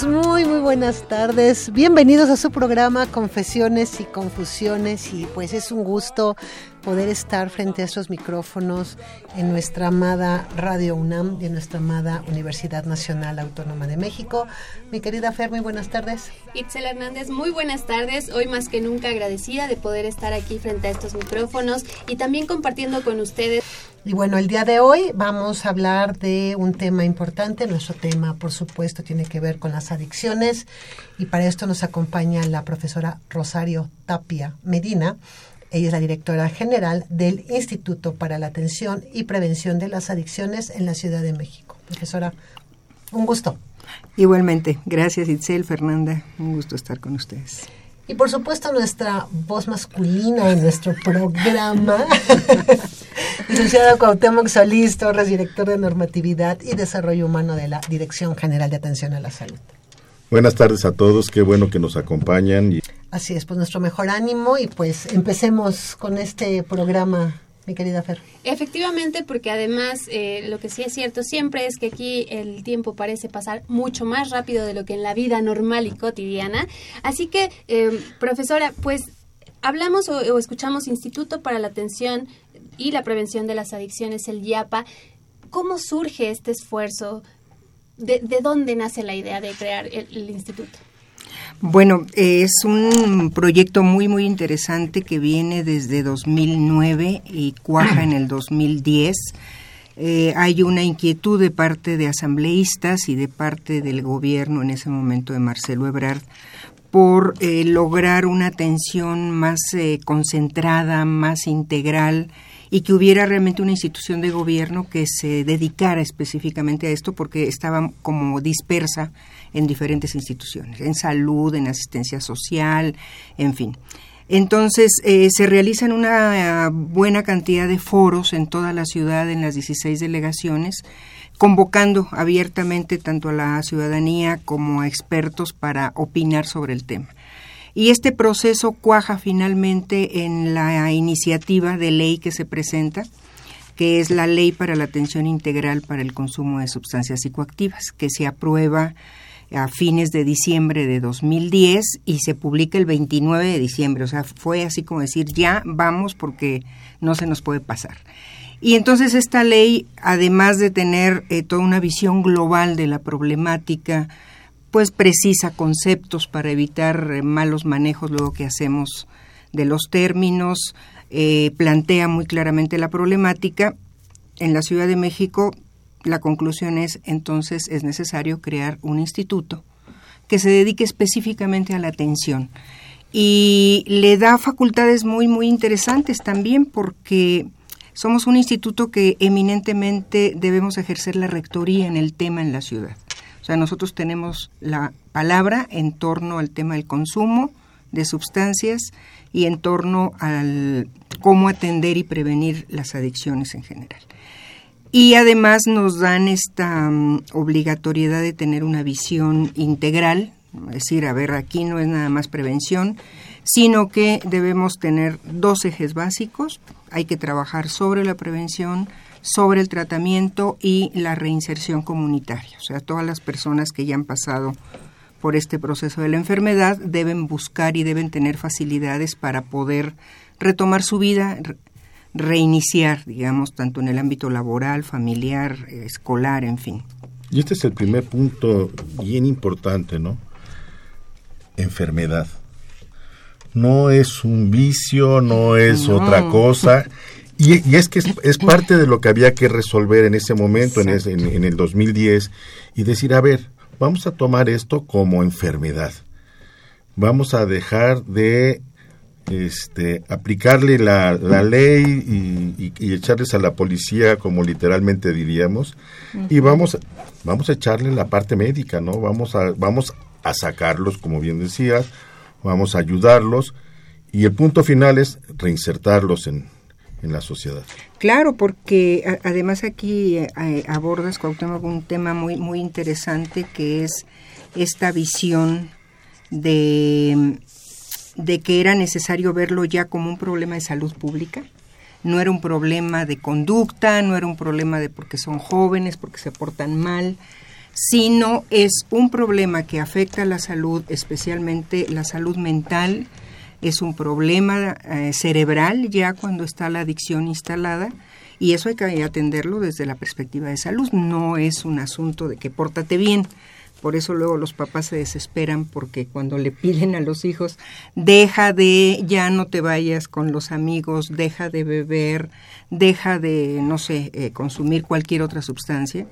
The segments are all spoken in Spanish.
Muy muy buenas tardes. Bienvenidos a su programa Confesiones y Confusiones y pues es un gusto poder estar frente a estos micrófonos en nuestra amada Radio UNAM y en nuestra amada Universidad Nacional Autónoma de México. Mi querida Fer, muy buenas tardes. Itzel Hernández, muy buenas tardes. Hoy más que nunca agradecida de poder estar aquí frente a estos micrófonos y también compartiendo con ustedes. Y bueno, el día de hoy vamos a hablar de un tema importante. Nuestro tema, por supuesto, tiene que ver con las adicciones y para esto nos acompaña la profesora Rosario Tapia Medina. Ella es la directora general del Instituto para la Atención y Prevención de las Adicciones en la Ciudad de México. Profesora, un gusto. Igualmente, gracias Itzel, Fernanda, un gusto estar con ustedes. Y por supuesto nuestra voz masculina en nuestro programa, licenciada Cuauhtémoc Solís Torres, director de Normatividad y Desarrollo Humano de la Dirección General de Atención a la Salud. Buenas tardes a todos, qué bueno que nos acompañan. Y Así es, pues nuestro mejor ánimo y pues empecemos con este programa, mi querida Fer. Efectivamente, porque además eh, lo que sí es cierto siempre es que aquí el tiempo parece pasar mucho más rápido de lo que en la vida normal y cotidiana. Así que, eh, profesora, pues hablamos o, escuchamos Instituto para la Atención y la Prevención de las Adicciones, el IAPA. ¿Cómo surge este esfuerzo? ¿De, de dónde nace la idea de crear el instituto? Bueno, es un proyecto muy, muy interesante que viene desde 2009 y cuaja en el 2010. Eh, hay una inquietud de parte de asambleístas y de parte del gobierno en ese momento de Marcelo Ebrard por eh, lograr una atención más eh, concentrada, más integral y que hubiera realmente una institución de gobierno que se dedicara específicamente a esto porque estaba como dispersa en diferentes instituciones, en salud, en asistencia social, en fin. Entonces, eh, se realizan una buena cantidad de foros en toda la ciudad, en las 16 delegaciones, convocando abiertamente tanto a la ciudadanía como a expertos para opinar sobre el tema. Y este proceso cuaja finalmente en la iniciativa de ley que se presenta, que es la Ley para la Atención Integral para el Consumo de Sustancias Psicoactivas, que se aprueba a fines de diciembre de 2010 y se publica el 29 de diciembre. O sea, fue así como decir, ya vamos porque no se nos puede pasar. Y entonces esta ley, además de tener eh, toda una visión global de la problemática, pues precisa conceptos para evitar eh, malos manejos luego que hacemos de los términos, eh, plantea muy claramente la problemática. En la Ciudad de México la conclusión es entonces es necesario crear un instituto que se dedique específicamente a la atención y le da facultades muy muy interesantes también porque somos un instituto que eminentemente debemos ejercer la rectoría en el tema en la ciudad. O sea, nosotros tenemos la palabra en torno al tema del consumo de sustancias y en torno al cómo atender y prevenir las adicciones en general. Y además nos dan esta um, obligatoriedad de tener una visión integral, es decir, a ver, aquí no es nada más prevención, sino que debemos tener dos ejes básicos. Hay que trabajar sobre la prevención, sobre el tratamiento y la reinserción comunitaria. O sea, todas las personas que ya han pasado por este proceso de la enfermedad deben buscar y deben tener facilidades para poder retomar su vida, reiniciar, digamos, tanto en el ámbito laboral, familiar, eh, escolar, en fin. Y este es el primer punto bien importante, ¿no? Enfermedad. No es un vicio, no es No. otra cosa. Y, y es que es, es parte de lo que había que resolver en ese momento, en, ese- en, en el 2010, y decir, a ver, vamos a tomar esto como enfermedad. Vamos a dejar de este, aplicarle la, la ley y, y- y echarles a la policía, como literalmente diríamos, y vamos, vamos a echarle la parte médica, ¿no? Vamos a, vamos a sacarlos, como bien decías, vamos a ayudarlos, y el punto final es reinsertarlos en, en la sociedad. Claro, porque a- además aquí eh, eh, abordas, Cuauhtémoc, un tema muy, muy interesante que es esta visión de, de que era necesario verlo ya como un problema de salud pública. No era un problema de conducta, no era un problema de porque son jóvenes, porque se portan mal, sino es un problema que afecta a la salud, especialmente la salud mental, es un problema eh, cerebral ya cuando está la adicción instalada y eso hay que atenderlo desde la perspectiva de salud, no es un asunto de que pórtate bien. Por eso luego los papás se desesperan porque cuando le piden a los hijos, deja de, ya no te vayas con los amigos, deja de beber, deja de, no sé, eh, consumir cualquier otra sustancia.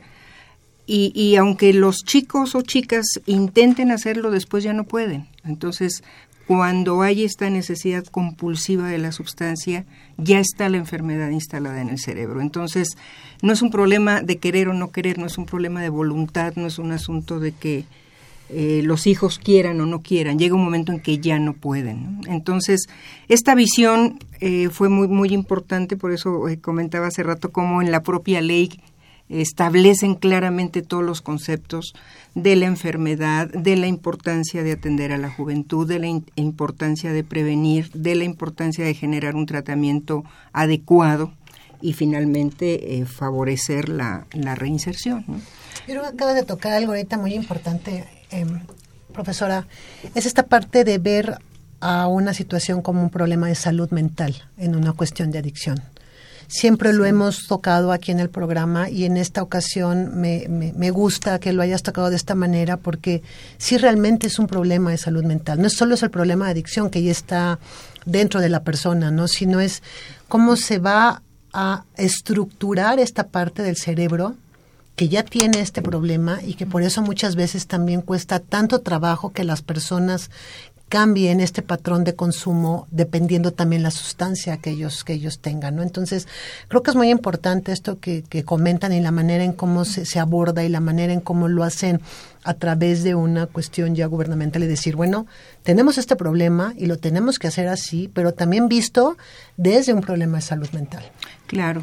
Y, y aunque los chicos o chicas intenten hacerlo, después ya no pueden. Entonces, cuando hay esta necesidad compulsiva de la sustancia, ya está la enfermedad instalada en el cerebro. Entonces, no es un problema de querer o no querer, no es un problema de voluntad, no es un asunto de que eh, los hijos quieran o no quieran. Llega un momento en que ya no pueden. Entonces, esta visión eh, fue muy, muy importante, por eso eh, comentaba hace rato cómo en la propia ley establecen claramente todos los conceptos de la enfermedad, de la importancia de atender a la juventud, de la importancia de prevenir, de la importancia de generar un tratamiento adecuado y finalmente eh, favorecer la, reinserción. ¿no? Yo acabas de tocar algo ahorita muy importante, em, profesora. Es esta parte de ver a una situación como un problema de salud mental en una cuestión de adicción. Siempre lo hemos tocado aquí en el programa y en esta ocasión me, me, me gusta que lo hayas tocado de esta manera porque sí realmente es un problema de salud mental. No es solo es el problema de adicción que ya está dentro de la persona, ¿no? sino es cómo se va a estructurar esta parte del cerebro que ya tiene este problema y que por eso muchas veces también cuesta tanto trabajo que las personas cambien este patrón de consumo dependiendo también la sustancia que ellos que ellos tengan no entonces creo que es muy importante esto que, que comentan y la manera en cómo se, se aborda y la manera en cómo lo hacen a través de una cuestión ya gubernamental y decir bueno tenemos este problema y lo tenemos que hacer así pero también visto desde un problema de salud mental Claro.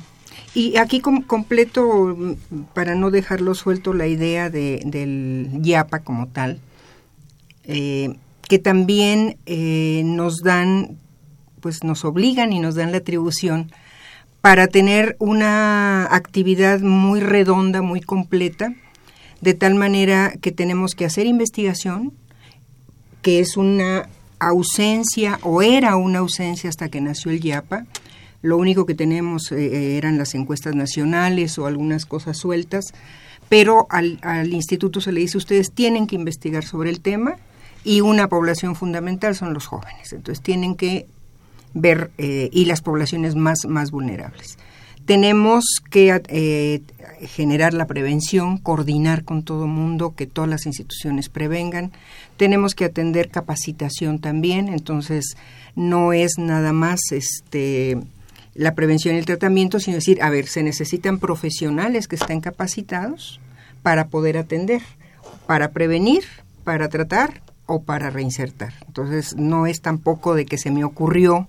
Y aquí com- completo, mm, para no dejarlo suelto, la idea de, del YAPA como tal, eh, que también eh, nos dan, pues nos obligan y nos dan la atribución para tener una actividad muy redonda, muy completa, de tal manera que tenemos que hacer investigación, que es una ausencia o era una ausencia hasta que nació el YAPA. Lo único que tenemos eh, eran las encuestas nacionales o algunas cosas sueltas, pero al, al instituto se le dice ustedes tienen que investigar sobre el tema y una población fundamental son los jóvenes. Entonces tienen que ver eh, y las poblaciones más, más vulnerables. Tenemos que eh, generar la prevención, coordinar con todo el mundo, que todas las instituciones prevengan. Tenemos que atender capacitación también, entonces no es nada más este la prevención y el tratamiento, sino decir, a ver, se necesitan profesionales que estén capacitados para poder atender, para prevenir, para tratar o para reinsertar. Entonces, no es tampoco de que se me ocurrió,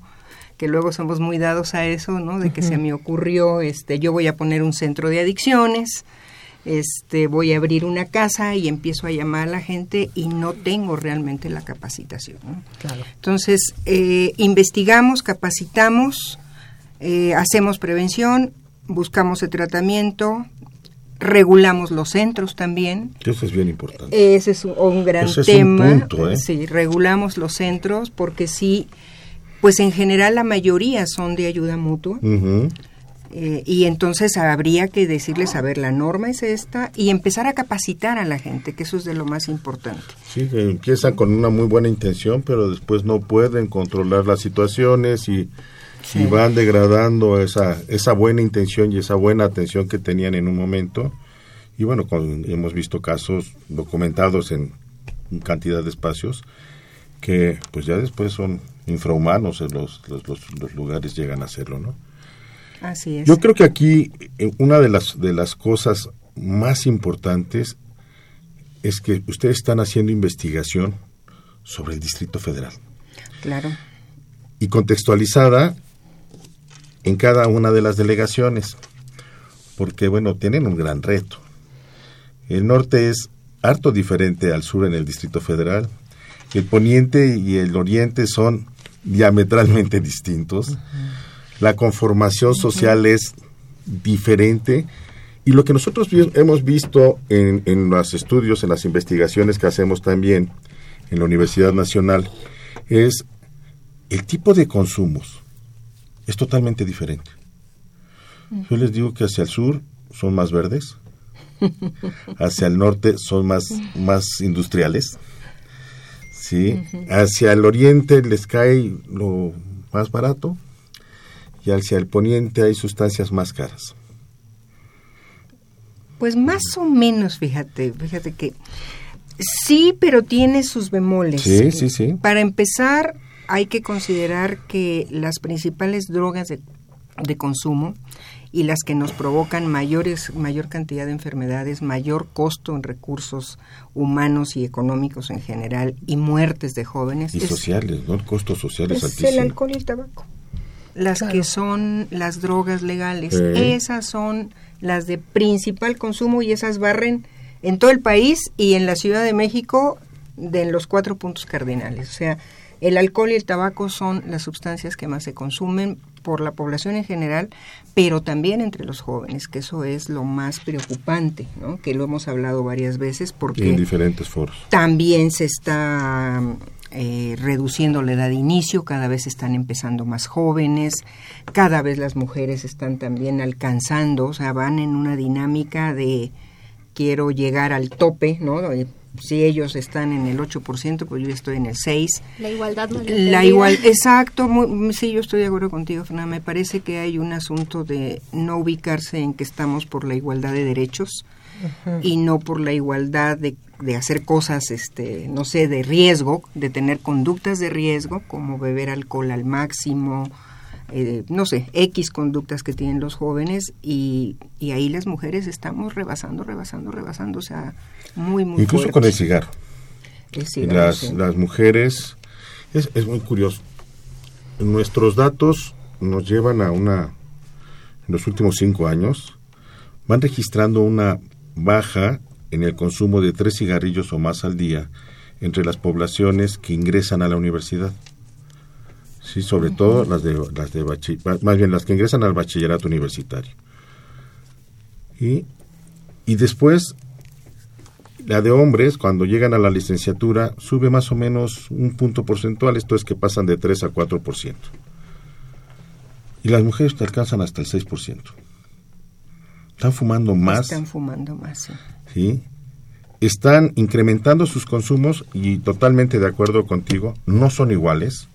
que luego somos muy dados a eso, ¿no? De que se me ocurrió, este, yo voy a poner un centro de adicciones, este, voy a abrir una casa y empiezo a llamar a la gente y no tengo realmente la capacitación. ¿no? Claro. Entonces, eh, investigamos, capacitamos, eh, hacemos prevención, buscamos el tratamiento, regulamos los centros también. Eso es bien importante. Ese es un, un gran Ese es un tema. punto, ¿eh? Sí, regulamos los centros porque sí, pues en general la mayoría son de ayuda mutua. Eh, y entonces habría que decirles, a ver, la norma es esta y empezar a capacitar a la gente, que eso es de lo más importante. Sí, que empiezan con una muy buena intención, pero después no pueden controlar las situaciones y, y van degradando esa, esa buena intención y esa buena atención que tenían en un momento. Y bueno, con- hemos visto casos documentados en cantidad de espacios que pues ya después son infrahumanos en los, los, los- los lugares llegan a hacerlo, ¿no? Así es. Yo creo que aquí eh, una de las, de las cosas más importantes es que ustedes están haciendo investigación sobre el Distrito Federal Claro. y contextualizada en cada una de las delegaciones, porque bueno, tienen un gran reto. El norte es harto diferente al sur en el Distrito Federal, el poniente y el oriente son diametralmente distintos, la conformación social es diferente. Y lo que nosotros hemos visto en, en los estudios, en las investigaciones que hacemos también en la Universidad Nacional, es el tipo de consumos es totalmente diferente. Yo les digo que hacia el sur son más verdes, hacia el norte son más, más industriales, ¿sí? hacia el oriente les cae lo más barato y hacia el poniente hay sustancias más caras. Pues más o menos, fíjate, fíjate que sí, pero tiene sus bemoles. Sí, sí, sí. Para empezar, hay que considerar que las principales drogas de, de consumo y las que nos provocan mayores, mayor cantidad de enfermedades, mayor costo en recursos humanos y económicos en general y muertes de jóvenes Y es- sociales, ¿no? El costo social es, altísimo. el alcohol y el tabaco. Las que son las drogas legales, Eh. esas son las de principal consumo y esas barren en todo el país y en la Ciudad de México de los cuatro puntos cardinales. O sea, el alcohol y el tabaco son las sustancias que más se consumen por la población en general, pero también entre los jóvenes, que eso es lo más preocupante, ¿no? que lo hemos hablado varias veces porque en diferentes foros. también se está eh, reduciendo la edad de inicio, cada vez están empezando más jóvenes, cada vez las mujeres están también alcanzando, o sea, van en una dinámica de quiero llegar al tope, ¿no? Si ellos están en el 8%, pues yo estoy en el 6%. La igualdad no La igual, exacto, muy- sí, yo estoy de acuerdo contigo, Fernanda. Me parece que hay un asunto de no ubicarse en que estamos por la igualdad de derechos y no por la igualdad de, de hacer cosas, este, no sé, de riesgo, de tener conductas de riesgo, como beber alcohol al máximo, eh, no sé, X conductas que tienen los jóvenes y, y ahí las mujeres estamos rebasando, rebasando, rebasando, o sea, muy, muy Incluso con el cigarro. El cigarro, las, sí. las mujeres, es, es muy curioso. Nuestros datos nos llevan a una, en los últimos cinco años, van registrando una baja en el consumo de tres cigarrillos o más al día entre las poblaciones que ingresan a la universidad. Sí, sobre todo las de, las de bachi- más bien las que ingresan al bachillerato universitario. Y, y después la de hombres, cuando llegan a la licenciatura, sube más o menos un punto porcentual, esto es que pasan de 3 a 4%. Y las mujeres te alcanzan hasta el 6%. Están fumando más, Están fumando más, sí. ¿sí? Están incrementando sus consumos y totalmente de acuerdo contigo, no son iguales,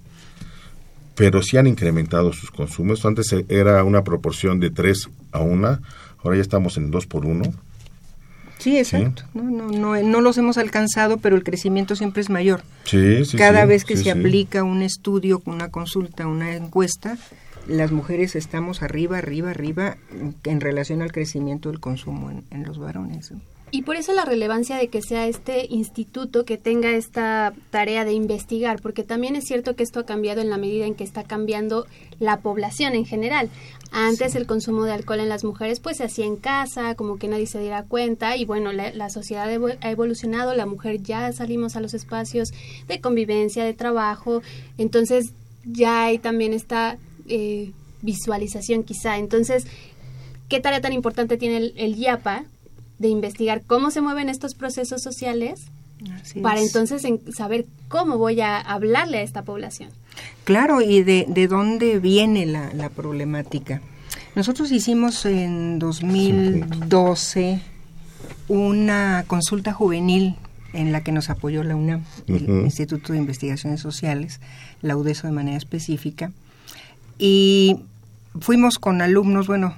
pero sí han incrementado sus consumos. Antes e- era una proporción de 3 a 1, ahora ya estamos en 2 por 1. Sí, exacto. No, no, no, no los hemos alcanzado, pero el crecimiento siempre es mayor. Sí, sí, Cada sí, vez que sí, se sí. aplica un estudio, una consulta, una encuesta, las mujeres estamos arriba, arriba, arriba en relación al crecimiento del consumo en, en los varones. Y por eso la relevancia de que sea este instituto que tenga esta tarea de investigar, porque también es cierto que esto ha cambiado en la medida en que está cambiando la población en general. Antes el consumo de alcohol en las mujeres pues se hacía en casa, como que nadie se diera cuenta y bueno, la, la sociedad ha evolucionado, la mujer ya salimos a los espacios de convivencia, de trabajo, entonces ya hay también esta eh, visualización quizá. Entonces, qué tarea tan importante tiene el, el IAPA de investigar cómo se mueven estos procesos sociales Así para es. entonces en- saber cómo voy a hablarle a esta población. Claro, y de, de dónde viene la, la problemática. Nosotros hicimos en 2012 una consulta juvenil en la que nos apoyó la UNAM, el. Instituto de Investigaciones Sociales, la UDESO de manera específica, y fuimos con alumnos, bueno,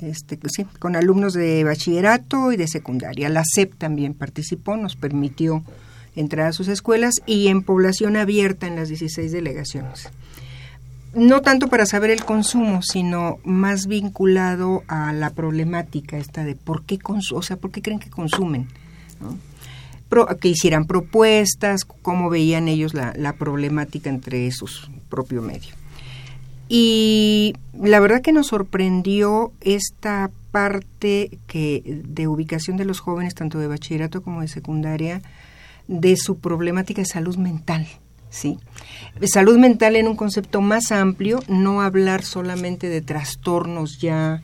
este, sí, con alumnos de bachillerato y de secundaria. La SEP también participó, nos permitió entrar a sus escuelas y en población abierta en las 16 delegaciones. No tanto para saber el consumo, sino más vinculado a la problemática esta de por qué o sea, por qué creen que consumen. que hicieran propuestas, cómo veían ellos la, la problemática entre su propio medio. Y la verdad que nos sorprendió esta parte que de ubicación de los jóvenes, tanto de bachillerato como de secundaria, de su problemática de salud mental. ¿sí? Salud mental en un concepto más amplio, no hablar solamente de trastornos ya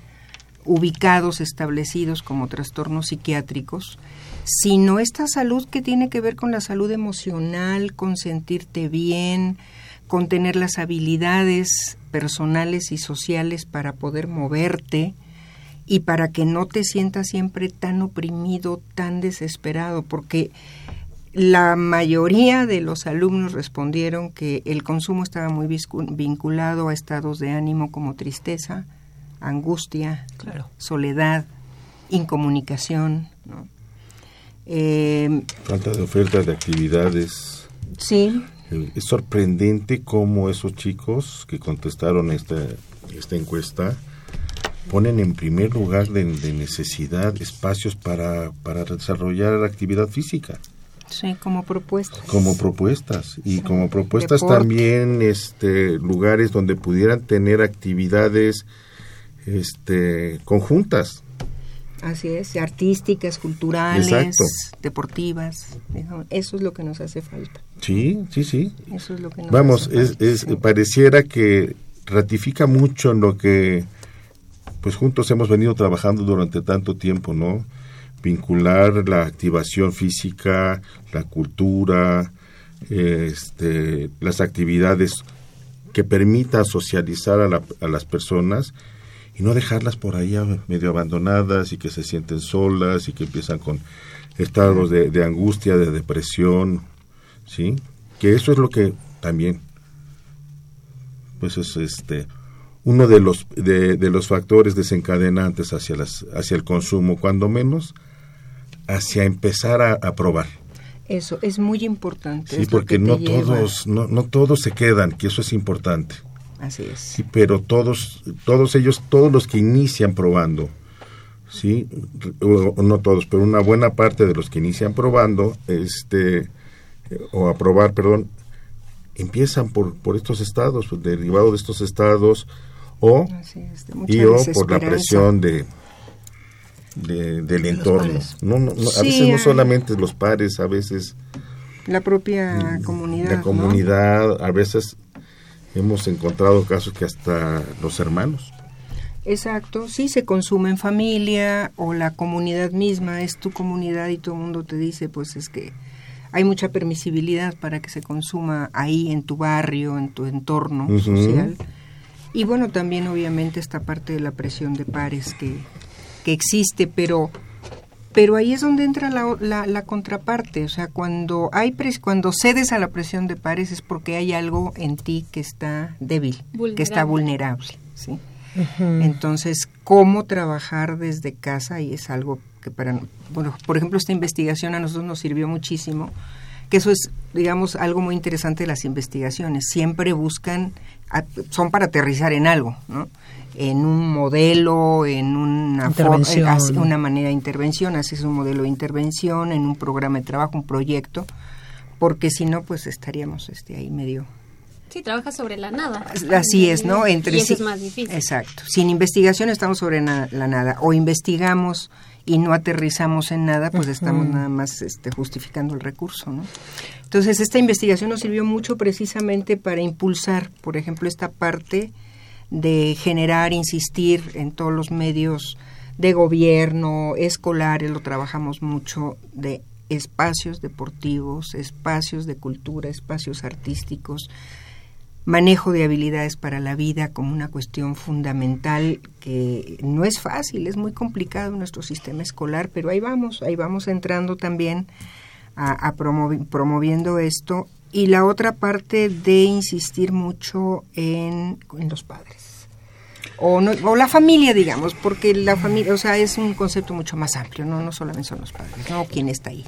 ubicados, establecidos como trastornos psiquiátricos, sino esta salud que tiene que ver con la salud emocional, con sentirte bien, con tener las habilidades personales y sociales para poder moverte y para que no te sientas siempre tan oprimido, tan desesperado, porque la mayoría de los alumnos respondieron que el consumo estaba muy vinculado a estados de ánimo como tristeza, angustia, soledad, incomunicación. ¿no? Eh, Falta de oferta de actividades. sí, Eh, Es sorprendente cómo esos chicos que contestaron esta, esta encuesta ponen en primer lugar de, de necesidad espacios para, para desarrollar actividad física sí, como propuesta. como propuestas y como propuestas Deporte. también este lugares donde pudieran tener actividades este conjuntas Así es, artísticas, culturales, Exacto. deportivas. Eso es lo que nos hace falta. sí sí sí Eso es lo que nos Vamos, hace es, falta, es- sí. pareciera que ratifica mucho en lo que pues juntos hemos venido trabajando durante tanto tiempo, ¿no? Vincular la activación física, la cultura, este, las actividades que permitan socializar a, la- a las personas y no dejarlas por ahí a- medio abandonadas y que se sienten solas y que empiezan con estados de, de angustia, de depresión, ¿sí? Que eso es lo que también, pues es este uno de los de, de los factores desencadenantes hacia las hacia el consumo, cuando menos hacia empezar a, a probar. Eso es muy importante. Sí, es porque no lleva. todos no, no todos se quedan, que eso es importante. Así es. Sí, pero todos, todos ellos, todos los que inician probando, sí, o, no todos, pero una buena parte de los que inician probando, este, o a probar, perdón, empiezan por, por estos estados, pues, derivado de estos estados, o es, y o por la presión de, de- del entorno. pares. No, no, no, a Sí, veces no solamente los pares, a veces La propia comunidad. Mm, la ¿no? comunidad, a veces hemos encontrado casos que hasta los hermanos. Exacto, sí, se consume en familia o la comunidad misma es tu comunidad y todo el mundo te dice, pues es que hay mucha permisibilidad para que se consuma ahí en tu barrio, en tu entorno social. Y bueno, también obviamente esta parte de la presión de pares que, que existe, pero pero ahí es donde entra la, o- la, la contraparte, o sea, cuando hay pres- cuando cedes a la presión de pares es porque hay algo en ti que está débil, que está vulnerable, ¿sí? Entonces, ¿cómo trabajar desde casa? Y es algo que para, bueno, por ejemplo, esta investigación a nosotros nos sirvió muchísimo, que eso es, digamos, algo muy interesante de las investigaciones. Siempre buscan, a- son para aterrizar en algo, ¿no? En un modelo, en una, hace- una manera de intervención, haces un modelo de intervención, en un programa de trabajo, un proyecto, porque si no, pues estaríamos este, ahí medio Sí, trabaja sobre la nada. Así es, ¿no? Entre y eso sí- es más difícil. Exacto. Sin investigación estamos sobre na- la nada. O investigamos y no aterrizamos en nada, pues estamos nada más este, justificando el recurso, ¿no? Entonces, esta investigación nos sirvió mucho precisamente para impulsar, por ejemplo, esta parte de generar, insistir en todos los medios de gobierno, escolares, lo trabajamos mucho, de espacios deportivos, espacios de cultura, espacios artísticos, manejo de habilidades para la vida como una cuestión fundamental que no es fácil, es muy complicado en nuestro sistema escolar, pero ahí vamos, ahí vamos entrando también a, promovi- promoviendo esto. Y la otra parte de insistir mucho en los padres. O, no- o la familia, digamos, porque la familia, o sea, es un concepto mucho más amplio, no, no solamente son los padres, no quién está ahí.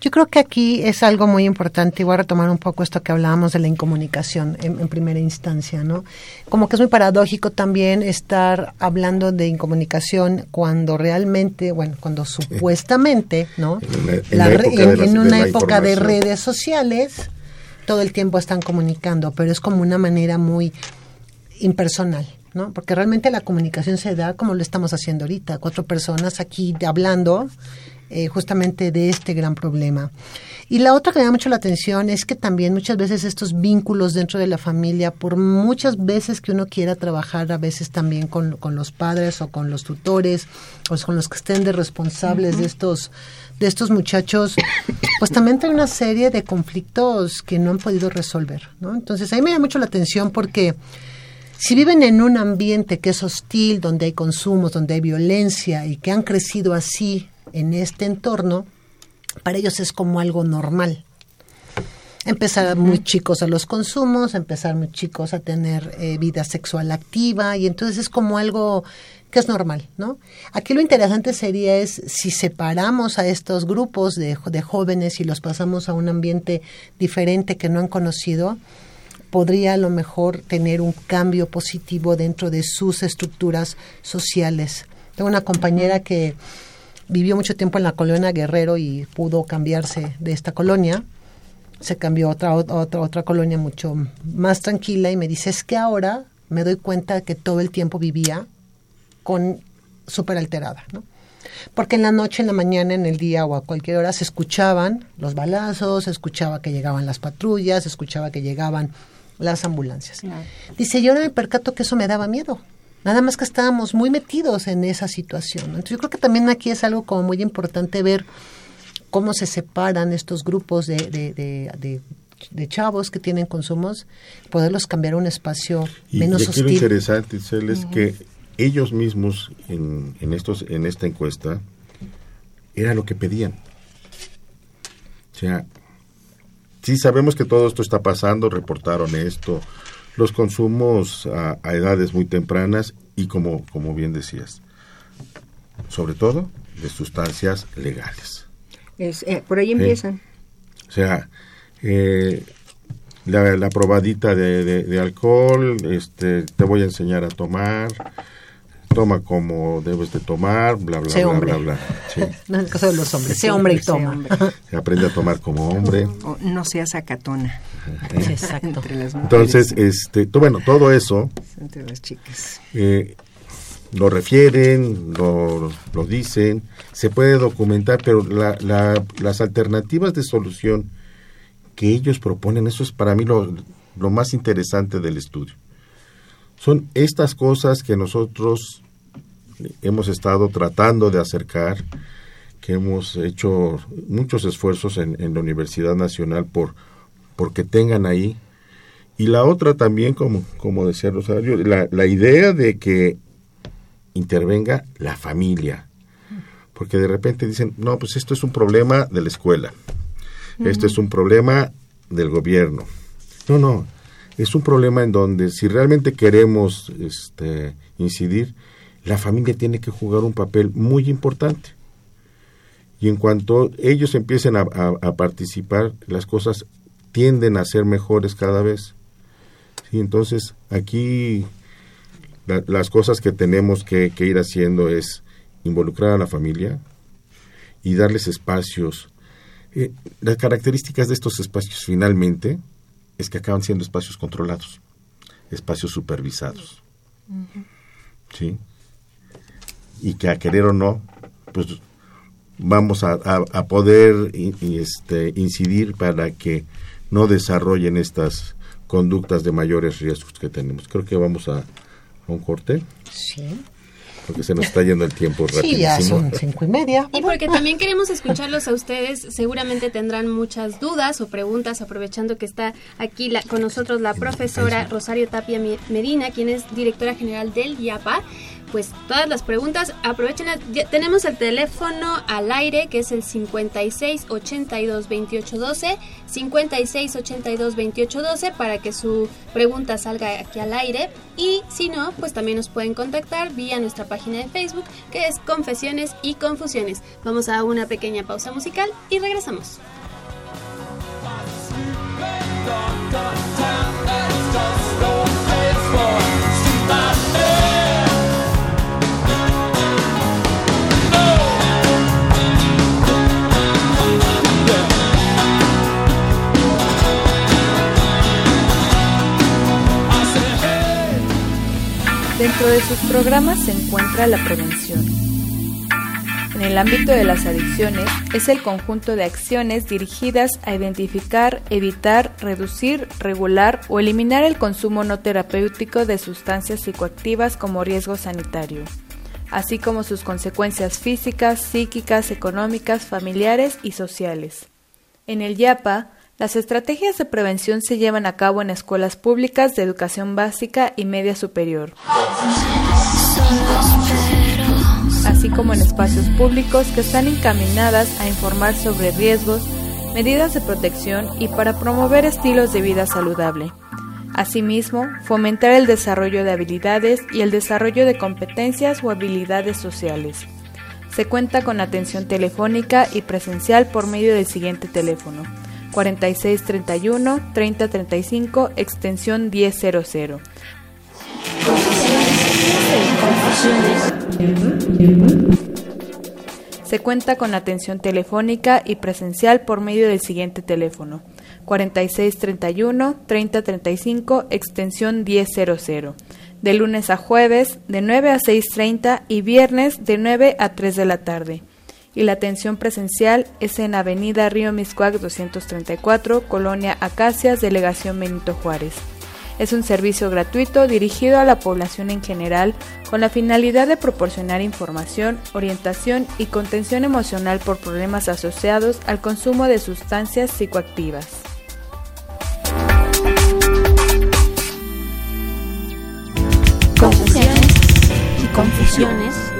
Yo creo que aquí es algo muy importante y voy a retomar un poco esto que hablábamos de la incomunicación en, en primera instancia, ¿no? Como que es muy paradójico también estar hablando de incomunicación cuando realmente, bueno, cuando supuestamente, ¿no? En la- una época de redes sociales, todo el tiempo están comunicando, pero es como una manera muy impersonal, ¿no? Porque realmente la comunicación se da como lo estamos haciendo ahorita, cuatro personas aquí hablando eh, justamente de este gran problema. Y la otra que me da mucho la atención es que también muchas veces estos vínculos dentro de la familia, por muchas veces que uno quiera trabajar, a veces también con, con los padres o con los tutores o con los que estén de responsables de estos de estos muchachos, pues también trae una serie de conflictos que no han podido resolver, ¿no? Entonces, a mí me llama mucho la atención porque si viven en un ambiente que es hostil, donde hay consumos, donde hay violencia y que han crecido así en este entorno, para ellos es como algo normal. Empezar muy chicos a los consumos, empezar muy chicos a tener eh, vida sexual activa y entonces es como algo que es normal, ¿no? Aquí lo interesante sería es si separamos a estos grupos de, de jóvenes y los pasamos a un ambiente diferente que no han conocido, podría a lo mejor tener un cambio positivo dentro de sus estructuras sociales. Tengo una compañera que vivió mucho tiempo en la colonia Guerrero y pudo cambiarse de esta colonia. Se cambió a otra, otra, otra colonia mucho más tranquila y me dice, es que ahora me doy cuenta que todo el tiempo vivía con súper alterada, ¿no? Porque en la noche, en la mañana, en el día o a cualquier hora se escuchaban los balazos, se escuchaba que llegaban las patrullas, se escuchaba que llegaban las ambulancias. Dice, yo ahora me percato que eso me daba miedo. Nada más que estábamos muy metidos en esa situación. ¿no? Entonces yo creo que también aquí es algo como muy importante ver cómo se separan estos grupos de, de, de, de- de chavos que tienen consumos, poderlos cambiar a un espacio Y, menos y aquí lo hostil. interesante, Isel, es que ellos mismos en, en, estos, en esta encuesta era lo que pedían. O sea, sí sabemos que todo esto está pasando, reportaron esto, los consumos a, a edades muy tempranas y como, como bien decías, sobre todo de sustancias legales. Es, eh, por ahí empiezan. O sea, eh, la, la probadita de, de- de alcohol, este, te voy a enseñar a tomar, toma como debes de tomar, bla, bla, Sé bla, hombre. bla, bla. Sí, No, en el caso de los hombres, sé hombre y toma. hombre. se aprende a tomar como hombre. O no seas acatona. Sí, exacto. Entre las mujeres, Entonces, este, to- bueno, todo eso entre las chicas. eh, lo refieren, lo, lo dicen, se puede documentar, pero la, la- las alternativas de solución que ellos proponen, eso es para mí lo, lo más interesante del estudio. Son estas cosas que nosotros hemos estado tratando de acercar, que hemos hecho muchos esfuerzos en, en la Universidad Nacional por porque tengan ahí. Y la otra también, como, como decía Rosario, la, la idea de que intervenga la familia. Porque de repente dicen, no, pues esto es un problema de la escuela. Esto es un problema del gobierno. No, no. Es un problema en donde si realmente queremos este, incidir, la familia tiene que jugar un papel muy importante. Y en cuanto ellos empiecen a, participar, las cosas tienden a ser mejores cada vez. Sí, entonces, aquí la- las cosas que tenemos que, que ir haciendo es involucrar a la familia y darles espacios. Eh, las características de estos espacios finalmente es que acaban siendo espacios controlados, espacios supervisados. ¿Sí? Y que a querer o no, pues vamos a, a- a poder este, incidir para que no desarrollen estas conductas de mayores riesgos que tenemos. Creo que vamos a, un corte, Sí. Porque se nos está yendo el tiempo Sí, ya rapidísimo. son cinco y media. Y porque también queremos escucharlos a ustedes, seguramente tendrán muchas dudas o preguntas, aprovechando que está aquí la- con nosotros la profesora Rosario Tapia Medina, quien es directora general del IAPA. Pues todas las preguntas, aprovechenlas. Ya tenemos el teléfono al aire, que es el 56 82 28 12, 56 82 28 12, para que su pregunta salga aquí al aire. Y si no, pues también nos pueden contactar vía nuestra página de Facebook, que es Confesiones y Confusiones. Vamos a una pequeña pausa musical y regresamos. Dentro de sus programas se encuentra la prevención. En el ámbito de las adicciones es el conjunto de acciones dirigidas a identificar, evitar, reducir, regular o eliminar el consumo no terapéutico de sustancias psicoactivas como riesgo sanitario, así como sus consecuencias físicas, psíquicas, económicas, familiares y sociales. En el YAPA, las estrategias de prevención se llevan a cabo en escuelas públicas de educación básica y media superior, así como en espacios públicos que están encaminadas a informar sobre riesgos, medidas de protección y para promover estilos de vida saludable. Asimismo, fomentar el desarrollo de habilidades y el desarrollo de competencias o habilidades sociales. Se cuenta con atención telefónica y presencial por medio del siguiente teléfono 4631 3035 extensión 1000. Se cuenta con atención telefónica y presencial por medio del siguiente teléfono 4631 3035 extensión 1000. De lunes a jueves de 9 a 6.30 y viernes de 9 a 3 de la tarde. Y la atención presencial es en Avenida Río Miscuac 234, Colonia Acacias, Delegación Benito Juárez. Es un servicio gratuito dirigido a la población en general con la finalidad de proporcionar información, orientación y contención emocional por problemas asociados al consumo de sustancias psicoactivas. Confusiones y confusiones.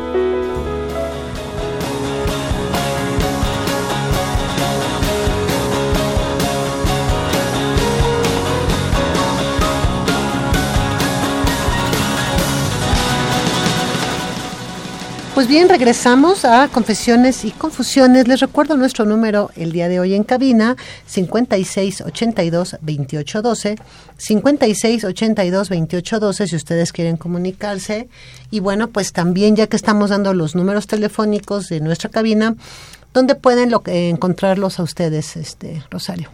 Pues bien, regresamos a Confesiones y Confusiones. Les recuerdo nuestro número el día de hoy en cabina, 5682-2812, 5682-2812 si ustedes quieren comunicarse. Y bueno, pues también ya que estamos dando los números telefónicos de nuestra cabina, ¿dónde pueden lo, encontrarlos a ustedes, este Rosario?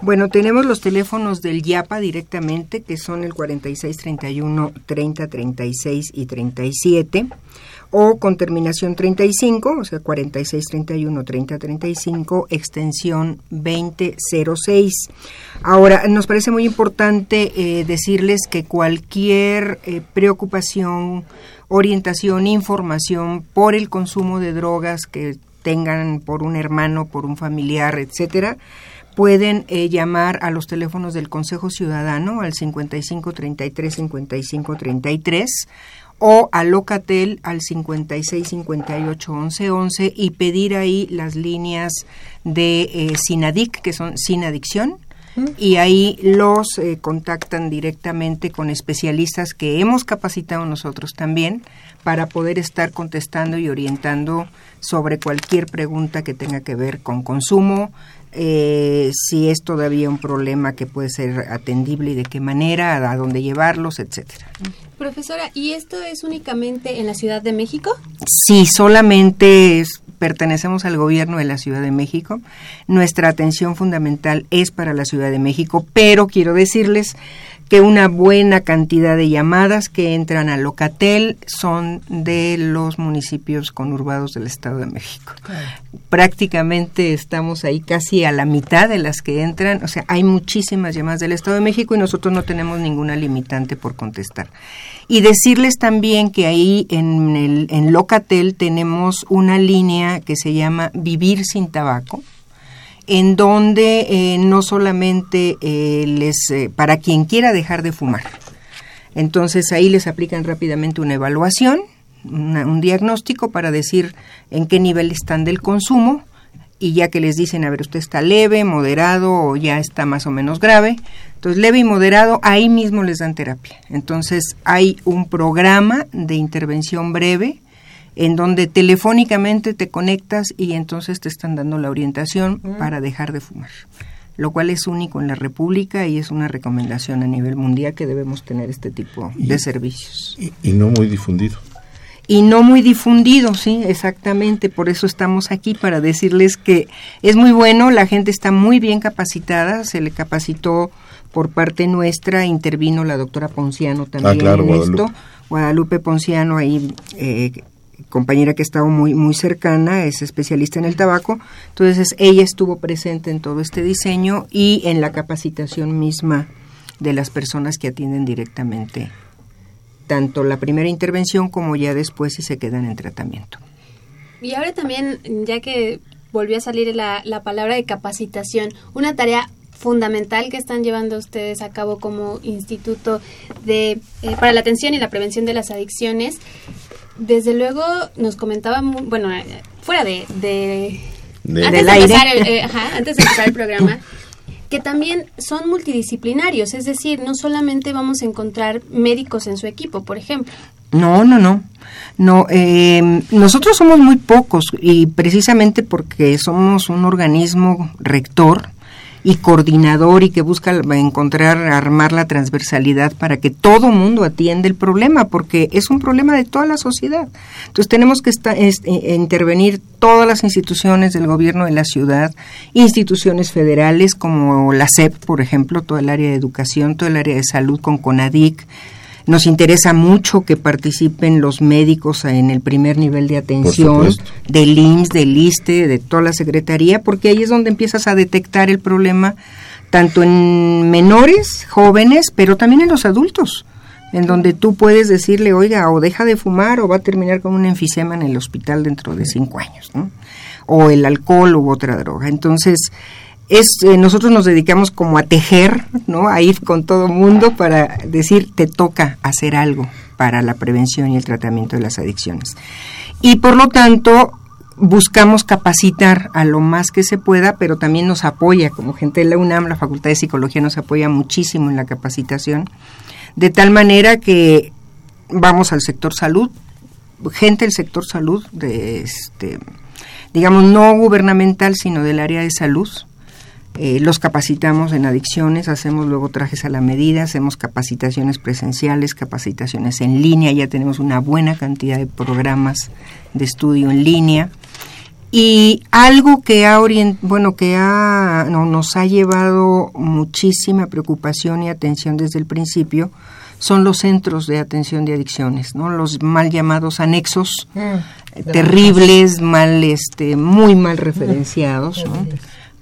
Bueno, tenemos los teléfonos del YAPA directamente, que son el 4631 30 36 y 37 o con terminación 35, o sea, 4631 3035, extensión 2006. Ahora, nos parece muy importante eh, decirles que cualquier eh, preocupación, orientación, información por el consumo de drogas que tengan por un hermano, por un familiar, etcétera, pueden eh, llamar a los teléfonos del Consejo Ciudadano al 55 33 55 33 o a Locatel al 56 58 11 11 y pedir ahí las líneas de eh, Sinadic, que son Sin Adicción, y ahí los eh, contactan directamente con especialistas que hemos capacitado nosotros también para poder estar contestando y orientando sobre cualquier pregunta que tenga que ver con consumo, eh, si es todavía un problema que puede ser atendible y de qué manera, a dónde llevarlos, etcétera. Profesora, ¿y esto es únicamente en la Ciudad de México? Sí, solamente es pertenecemos al gobierno de la Ciudad de México. Nuestra atención fundamental es para la Ciudad de México, pero quiero decirles que una buena cantidad de llamadas que entran a Locatel son de los municipios conurbados del Estado de México. Prácticamente estamos ahí casi a la mitad de las que entran, o sea, hay muchísimas llamadas del Estado de México y nosotros no tenemos ninguna limitante por contestar. Y decirles también que ahí en, el, en Locatel tenemos una línea que se llama Vivir sin Tabaco, en donde eh, no solamente eh, les, eh, para quien quiera dejar de fumar. Entonces ahí les aplican rápidamente una evaluación, un diagnóstico para decir en qué nivel están del consumo y ya que les dicen, a ver, usted está leve, moderado o ya está más o menos grave. Entonces, leve y moderado, ahí mismo les dan terapia. Entonces, hay un programa de intervención breve en donde telefónicamente te conectas y entonces te están dando la orientación para dejar de fumar, lo cual es único en la República y es una recomendación a nivel mundial que debemos tener este tipo de servicios. Y, y no muy difundido. Y no muy difundido, sí, exactamente, por eso estamos aquí para decirles que es muy bueno, la gente está muy bien capacitada, se le capacitó por parte nuestra, intervino la doctora Ponciano también claro, en Guadalupe. esto, Guadalupe Ponciano ahí eh, compañera que ha estado muy, muy cercana, es especialista en el tabaco, entonces ella estuvo presente en todo este diseño y en la capacitación misma de las personas que atienden directamente tanto la primera intervención como ya después si se quedan en tratamiento. Y ahora también, ya que volvió a salir la, la palabra de capacitación, una tarea fundamental que están llevando ustedes a cabo como instituto de eh, para la atención y la prevención de las adicciones. Desde luego nos comentaba, mu- bueno, eh, fuera de, de, De- antes, Del de aire. el, eh, ajá, antes de empezar el programa, que también son multidisciplinarios, es decir, no solamente vamos a encontrar médicos en su equipo, por ejemplo. No, no, no. No, eh, nosotros somos muy pocos y precisamente porque somos un organismo rector y coordinador y que busca encontrar, armar la transversalidad para que todo mundo atienda el problema, porque es un problema de toda la sociedad. Entonces tenemos que eh, intervenir todas las instituciones del gobierno de la ciudad, instituciones federales como la SEP, por ejemplo, todo el área de educación, todo el área de salud con CONADIC, nos interesa mucho que participen los médicos en el primer nivel de atención del IMSS, del ISTE, de toda la Secretaría, porque ahí es donde empiezas a detectar el problema tanto en menores, jóvenes, pero también en los adultos, en donde tú puedes decirle, oiga, o deja de fumar o va a terminar con un enfisema en el hospital dentro de cinco años, ¿no? O el alcohol u otra droga. Entonces, es, eh, nosotros nos dedicamos como a tejer, ¿no? A ir con todo mundo para decir, te toca hacer algo para la prevención y el tratamiento de las adicciones. Y por lo tanto, buscamos capacitar a lo más que se pueda, pero también nos apoya, como gente de la UNAM, la Facultad de Psicología nos apoya muchísimo en la capacitación, de tal manera que vamos al sector salud, gente del sector salud, de este, digamos, no gubernamental, sino del área de salud, eh, los capacitamos en adicciones, hacemos luego trajes a la medida, hacemos capacitaciones presenciales, capacitaciones en línea, ya tenemos una buena cantidad de programas de estudio en línea. Y algo que ha orient- bueno, que ha, no, nos ha llevado muchísima preocupación y atención desde el principio son los centros de atención de adicciones, ¿no? Los mal llamados anexos, eh, terribles, mal, este, muy mal referenciados, ¿no?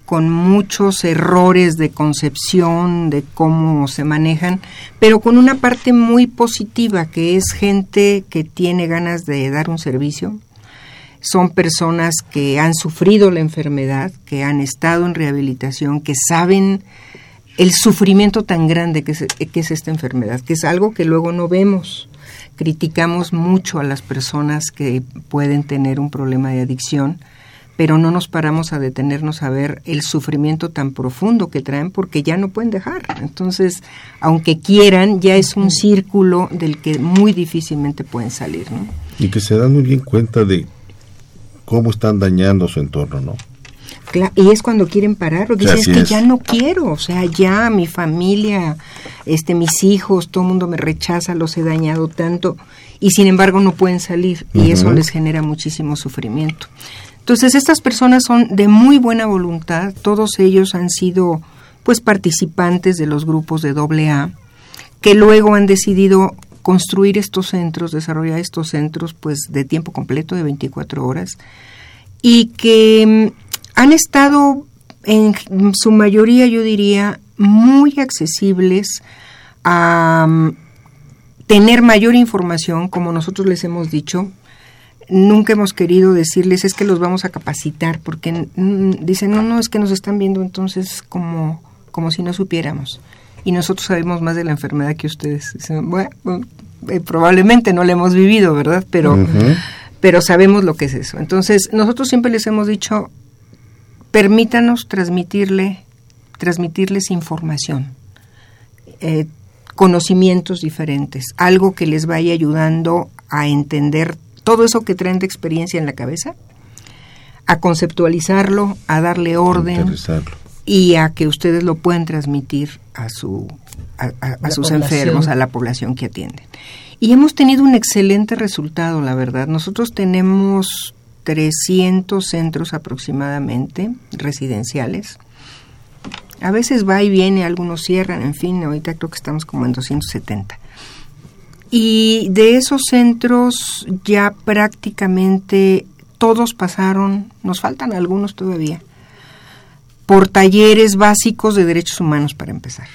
Con muchos errores de concepción de cómo se manejan, pero con una parte muy positiva, que es gente que tiene ganas de dar un servicio. Son personas que han sufrido la enfermedad, que han estado en rehabilitación, que saben el sufrimiento tan grande que es, que es esta enfermedad, que es algo que luego no vemos. Criticamos mucho a las personas que pueden tener un problema de adicción, pero no nos paramos a detenernos a ver el sufrimiento tan profundo que traen porque ya no pueden dejar. Entonces, aunque quieran, ya es un círculo del que muy difícilmente pueden salir, ¿no? Y que se dan muy bien cuenta de cómo están dañando su entorno, ¿no? Y es cuando quieren parar, porque Sí, dicen, es que es. ya no quiero, o sea, ya mi familia, este, mis hijos, todo el mundo me rechaza, los he dañado tanto, y sin embargo no pueden salir, y eso les genera muchísimo sufrimiento. Entonces, estas personas son de muy buena voluntad, todos ellos han sido pues participantes de los grupos de AA, que luego han decidido construir estos centros, desarrollar estos centros pues de tiempo completo de 24 horas y que mm, han estado en su mayoría yo diría muy accesibles a mm, tener mayor información, como nosotros les hemos dicho, nunca hemos querido decirles es que los vamos a capacitar, porque mm, dicen, no, no, es que nos están viendo entonces como, como si no supiéramos. Y nosotros sabemos más de la enfermedad que ustedes. Dicen, bueno, eh, probablemente no la hemos vivido, ¿verdad? Pero, pero sabemos lo que es eso. Entonces, nosotros siempre les hemos dicho, permítanos transmitirle, transmitirles información. Eh, conocimientos diferentes, algo que les vaya ayudando a entender todo eso que traen de experiencia en la cabeza, a conceptualizarlo, a darle orden y a que ustedes lo puedan transmitir a su a, sus enfermos, a la población que atienden. Y hemos tenido un excelente resultado, la verdad. Nosotros tenemos 300 centros aproximadamente residenciales a veces va y viene, algunos cierran, en fin, ahorita creo que estamos como en 270. Y de esos centros ya prácticamente todos pasaron, nos faltan algunos todavía, por talleres básicos de derechos humanos para empezar.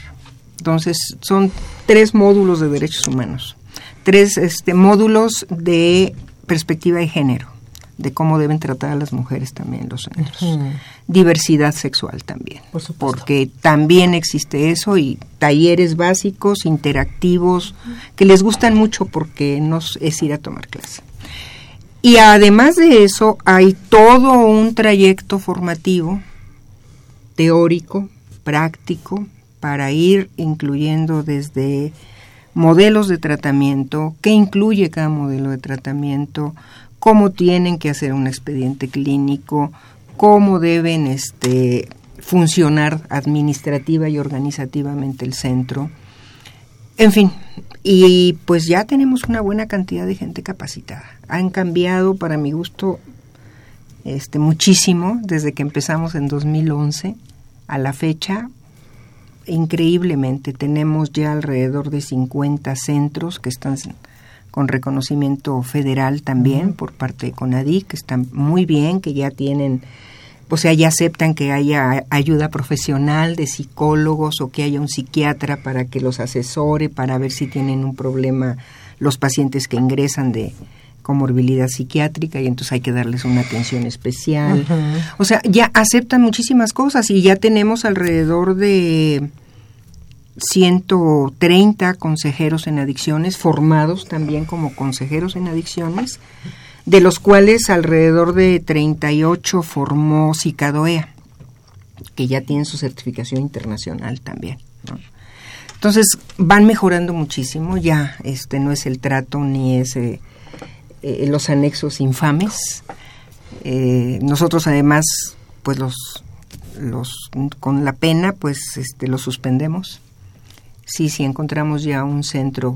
Entonces, son tres módulos de derechos humanos, tres este, módulos de perspectiva de género de cómo deben tratar a las mujeres también los centros. Diversidad sexual también, porque también existe eso y talleres básicos, interactivos, que les gustan mucho porque no es ir a tomar clase. Y además de eso, hay todo un trayecto formativo, teórico, práctico, para ir incluyendo desde modelos de tratamiento, qué incluye cada modelo de tratamiento, cómo tienen que hacer un expediente clínico, cómo deben este, funcionar administrativa y organizativamente el centro. En fin, y pues ya tenemos una buena cantidad de gente capacitada. Han cambiado para mi gusto este muchísimo desde que empezamos en 2011 a la fecha. Increíblemente tenemos ya alrededor de 50 centros que están con reconocimiento federal también por parte de CONADIC, que están muy bien, que ya tienen, o sea, ya aceptan que haya ayuda profesional de psicólogos o que haya un psiquiatra para que los asesore, para ver si tienen un problema los pacientes que ingresan de comorbilidad psiquiátrica y entonces hay que darles una atención especial. O sea, ya aceptan muchísimas cosas y ya tenemos alrededor de 130 consejeros en adicciones, formados también como consejeros en adicciones, de los cuales alrededor de 38 formó Cicadoea, que ya tienen su certificación internacional también. Entonces van mejorando muchísimo, ya este no es el trato ni es eh, eh, los anexos infames. Eh, nosotros además, pues los, los con la pena, pues este los suspendemos sí, sí encontramos ya un centro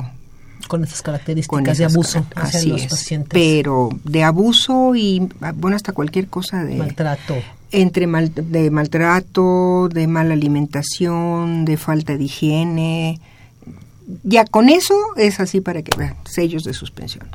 con esas características de abuso hacia los pacientes. Pero de abuso y, bueno, hasta cualquier cosa de... Maltrato. Entre mal, de maltrato, de mala alimentación, de falta de higiene. Ya con eso es así para que vean, sellos de suspensión.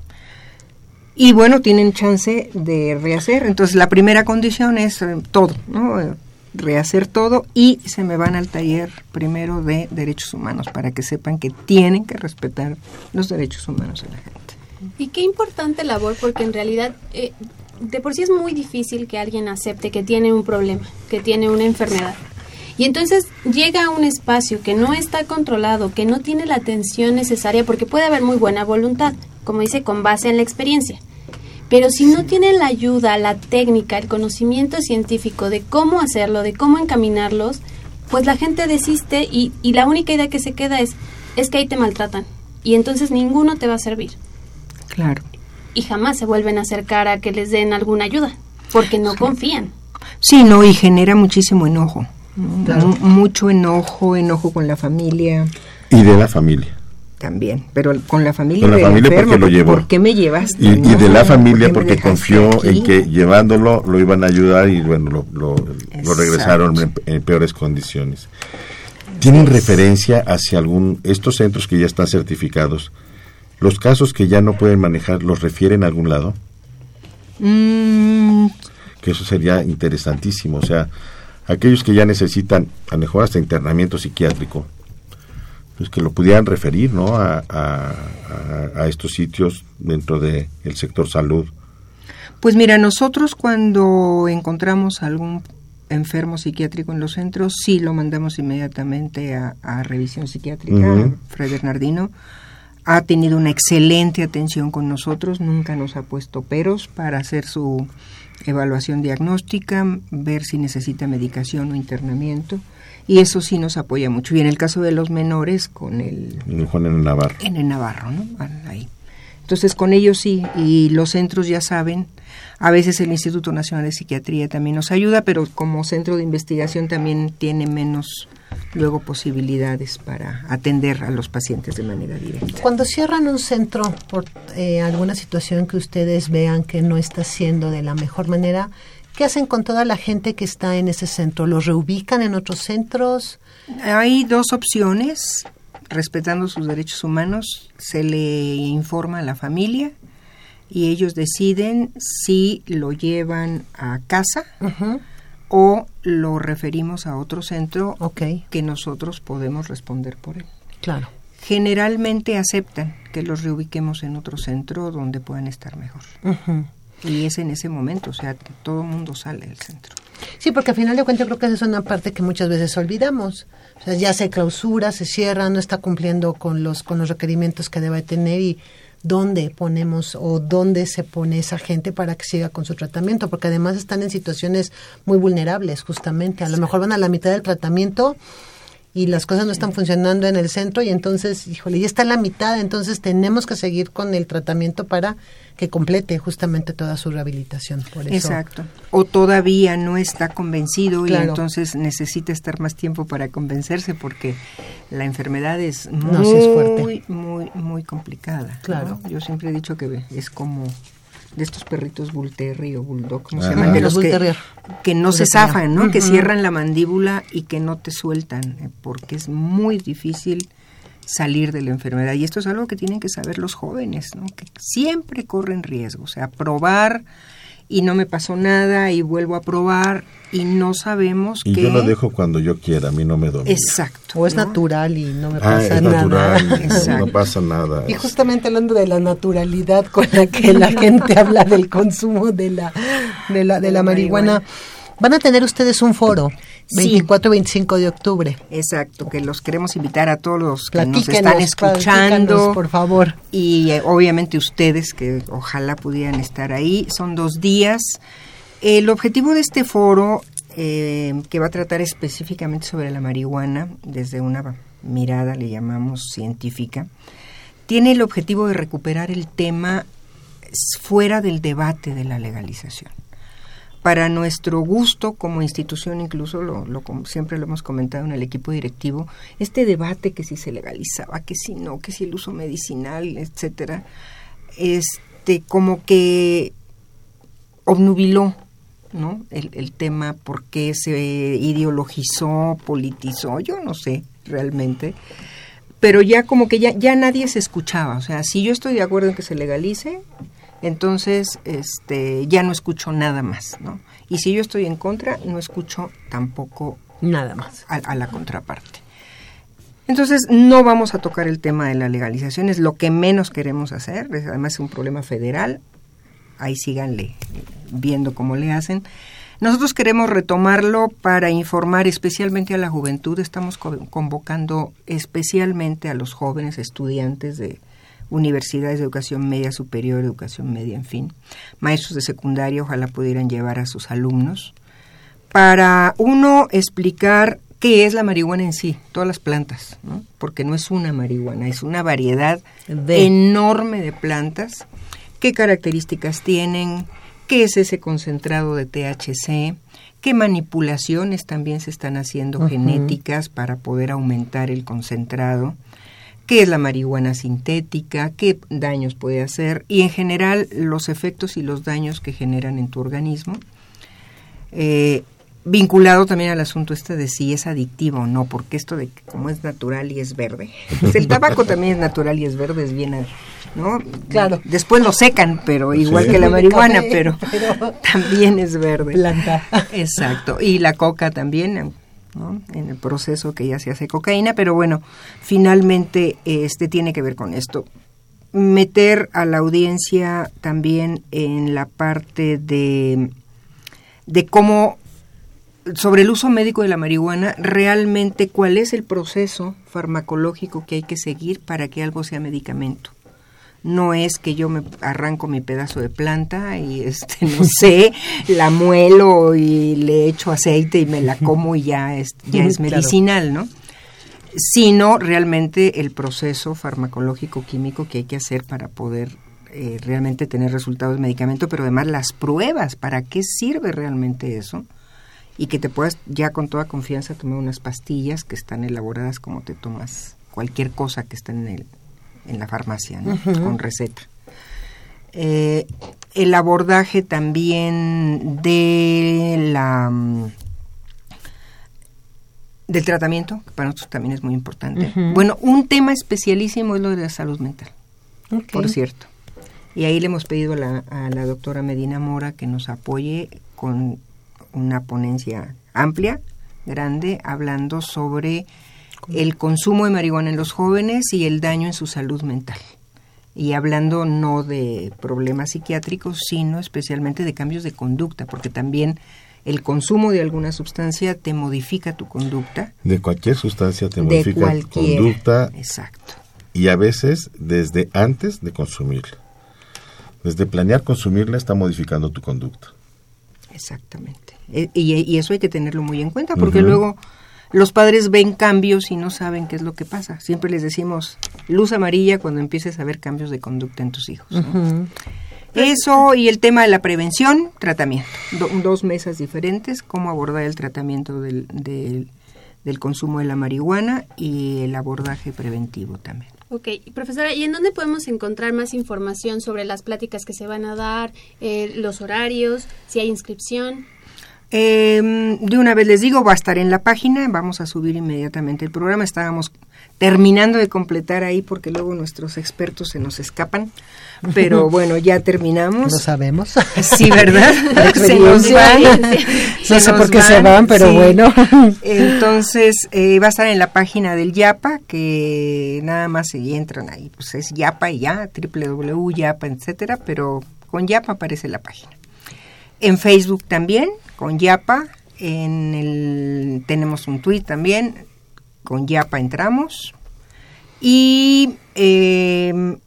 Y bueno, tienen chance de rehacer. Entonces, la primera condición es eh, todo, ¿no? Rehacer todo y se me van al taller primero de derechos humanos para que sepan que tienen que respetar los derechos humanos de la gente. Y qué importante labor porque en realidad eh, de por sí es muy difícil que alguien acepte que tiene un problema, que tiene una enfermedad. Y entonces llega a un espacio que no está controlado, que no tiene la atención necesaria porque puede haber muy buena voluntad, como dice, con base en la experiencia pero si no tienen la ayuda, la técnica, el conocimiento científico de cómo hacerlo, de cómo encaminarlos, pues la gente desiste y, y la única idea que se queda es, es que ahí te maltratan. Y entonces ninguno te va a servir. Claro. Y jamás se vuelven a acercar a que les den alguna ayuda, porque no confían. Sí, no, y genera muchísimo enojo. Mucho enojo, enojo con la familia. Y de la familia. También, pero con la familia Con la familia enfermo, porque lo llevó. ¿Por qué me llevaste? Y, y de la ¿por familia porque confió aquí? en que llevándolo lo iban a ayudar y bueno, lo, lo- lo regresaron en, en peores condiciones. ¿Tienen referencia hacia algún, estos centros que ya están certificados, los casos que ya no pueden manejar, los refieren a algún lado? Mm, Que eso sería interesantísimo. O sea, aquellos que ya necesitan, a lo mejor hasta internamiento psiquiátrico, pues que lo pudieran referir, ¿no? A, a- estos sitios dentro del sector salud. Pues mira, nosotros cuando encontramos algún enfermo psiquiátrico en los centros, sí lo mandamos inmediatamente a, a revisión psiquiátrica. Ujú. Fred Bernardino ha tenido una excelente atención con nosotros, nunca nos ha puesto peros para hacer su evaluación diagnóstica, ver si necesita medicación o internamiento, y eso sí nos apoya mucho. Y en el caso de los menores, con el en Juan en Navarro. en el Navarro, ¿no? Van Ahí. Entonces con ellos sí, y los centros ya saben, a veces el Instituto Nacional de Psiquiatría también nos ayuda, pero como centro de investigación también tiene menos luego posibilidades para atender a los pacientes de manera directa. Cuando cierran un centro por eh, alguna situación que ustedes vean que no está siendo de la mejor manera, ¿qué hacen con toda la gente que está en ese centro? ¿Los reubican en otros centros? Hay dos opciones, respetando sus derechos humanos, se le informa a la familia y ellos deciden si lo llevan a casa o lo referimos a otro centro que nosotros podemos responder por él. Claro. Generalmente aceptan que los reubiquemos en otro centro donde puedan estar mejor. Y es en ese momento, o sea, que todo el mundo sale del centro. Sí, porque al final de cuentas creo que esa es una parte que muchas veces olvidamos. O sea, ya se clausura, se cierra, no está cumpliendo con los con los requerimientos que debe tener y dónde ponemos o dónde se pone esa gente para que siga con su tratamiento, porque además están en situaciones muy vulnerables, justamente. A lo mejor van a la mitad del tratamiento y las cosas no están funcionando en el centro y entonces, híjole, ya está en la mitad, entonces tenemos que seguir con el tratamiento para que complete justamente toda su rehabilitación. Por eso, Exacto. O todavía no está convencido y entonces necesita estar más tiempo para convencerse porque la enfermedad es muy, No, sí es fuerte. muy, muy, muy complicada. ¿no? Claro. Yo siempre he dicho que es como de estos perritos bull o bulldog, ¿cómo se llaman? De Los que, que no se zafan, ¿no? Que cierran la mandíbula y que no te sueltan, eh, porque es muy difícil salir de la enfermedad. Y esto es algo que tienen que saber los jóvenes, ¿no? Que siempre corren riesgo. O sea, probar y no me pasó nada y vuelvo a probar y no sabemos Y que... yo lo dejo cuando yo quiera, a mí no me domina. Exacto. o es ¿no? natural y no me Ah, pasa es nada. natural, no pasa nada. Y justamente hablando de la naturalidad con la que la gente habla del consumo de la, de la, de la marihuana, van a tener ustedes un foro Sí. 24-25 de octubre. Exacto, que los queremos invitar a todos los que nos están escuchando. por favor. Y eh, obviamente ustedes que ojalá pudieran estar ahí. Son dos días. El objetivo de este foro, eh, que va a tratar específicamente sobre la marihuana, desde una mirada, le llamamos científica, tiene el objetivo de recuperar el tema fuera del debate de la legalización. Para nuestro gusto como institución, incluso lo, lo siempre lo hemos comentado en el equipo directivo, este debate que si se legalizaba, que si no, que si el uso medicinal, etcétera, este como que obnubiló ¿no? el, el tema porque se ideologizó, politizó, yo no sé realmente, pero ya como que ya, ya nadie se escuchaba, o sea, si yo estoy de acuerdo en que se legalice, entonces este ya no escucho nada más, ¿no? Y si yo estoy en contra, no escucho tampoco Nada más. a, a la contraparte. Entonces, no vamos a tocar el tema de la legalización, es lo que menos queremos hacer, es- además es un problema federal, ahí síganle viendo cómo le hacen. Nosotros queremos retomarlo para informar especialmente a la juventud, estamos co- convocando especialmente a los jóvenes estudiantes de universidades de educación media superior, educación media, en fin, maestros de secundaria, ojalá pudieran llevar a sus alumnos, para uno explicar qué es la marihuana en sí, todas las plantas, ¿no? porque no es una marihuana, es una variedad De. enorme de plantas, qué características tienen, qué es ese concentrado de THC, qué manipulaciones también se están haciendo genéticas para poder aumentar el concentrado, qué es la marihuana sintética, qué daños puede hacer y en general los efectos y los daños que generan en tu organismo. Eh, vinculado también al asunto este de si es adictivo o no, porque esto de que como es natural y es verde, pues el tabaco también es natural y es verde, es bien, ¿no? Claro. Después lo secan, pero igual Sí. que la marihuana, pero, pero- también es verde. Planta. Exacto. Y la coca también, ¿no? En el proceso que ya se hace cocaína, pero bueno, finalmente este tiene que ver con esto. Meter a la audiencia también en la parte de, de cómo, sobre el uso médico de la marihuana, realmente cuál es el proceso farmacológico que hay que seguir para que algo sea medicamento no es que yo me arranco mi pedazo de planta y este no sé la muelo y le echo aceite y me la como y ya es ya es medicinal no sino realmente el proceso farmacológico químico que hay que hacer para poder eh, realmente tener resultados de medicamento pero además las pruebas para qué sirve realmente eso y que te puedas ya con toda confianza tomar unas pastillas que están elaboradas como te tomas cualquier cosa que está en el en la farmacia, ¿no? Con receta. Eh, el abordaje también de la mm, del tratamiento, que para nosotros también es muy importante. Bueno, un tema especialísimo es lo de la salud mental, por cierto. Y ahí le hemos pedido a la, a la doctora Medina Mora que nos apoye con una ponencia amplia, grande, hablando sobre el consumo de marihuana en los jóvenes y el daño en su salud mental. Y hablando no de problemas psiquiátricos, sino especialmente de cambios de conducta, porque también el consumo de alguna sustancia te modifica tu conducta. De cualquier sustancia te De modifica tu conducta Exacto. y a veces desde antes de consumirla. Desde planear consumirla está modificando tu conducta. Exactamente. E- Y, y eso hay que tenerlo muy en cuenta, porque luego los padres ven cambios y no saben qué es lo que pasa. Siempre les decimos luz amarilla cuando empieces a ver cambios de conducta en tus hijos. Eso y el tema de la prevención, tratamiento. Do- dos mesas diferentes, cómo abordar el tratamiento del, del, del consumo de la marihuana y el abordaje preventivo también. Ok, y profesora, ¿y en dónde podemos encontrar más información sobre las pláticas que se van a dar, eh, los horarios, si hay inscripción? Eh, de una vez les digo, va a estar en la página, vamos a subir inmediatamente el programa. Estábamos terminando de completar ahí porque luego nuestros expertos se nos escapan, pero bueno, ya terminamos. Lo sabemos. Sí, ¿verdad? Se nos van. No sé por qué se van, pero bueno. Entonces, eh, va a estar en la página del YAPA, que nada más se entran ahí, pues es YAPA y ya, www.yapa, etcétera, pero con YAPA aparece la página. En Facebook también, con Yapa. En el, tenemos un tweet también, con Yapa entramos. Y eh,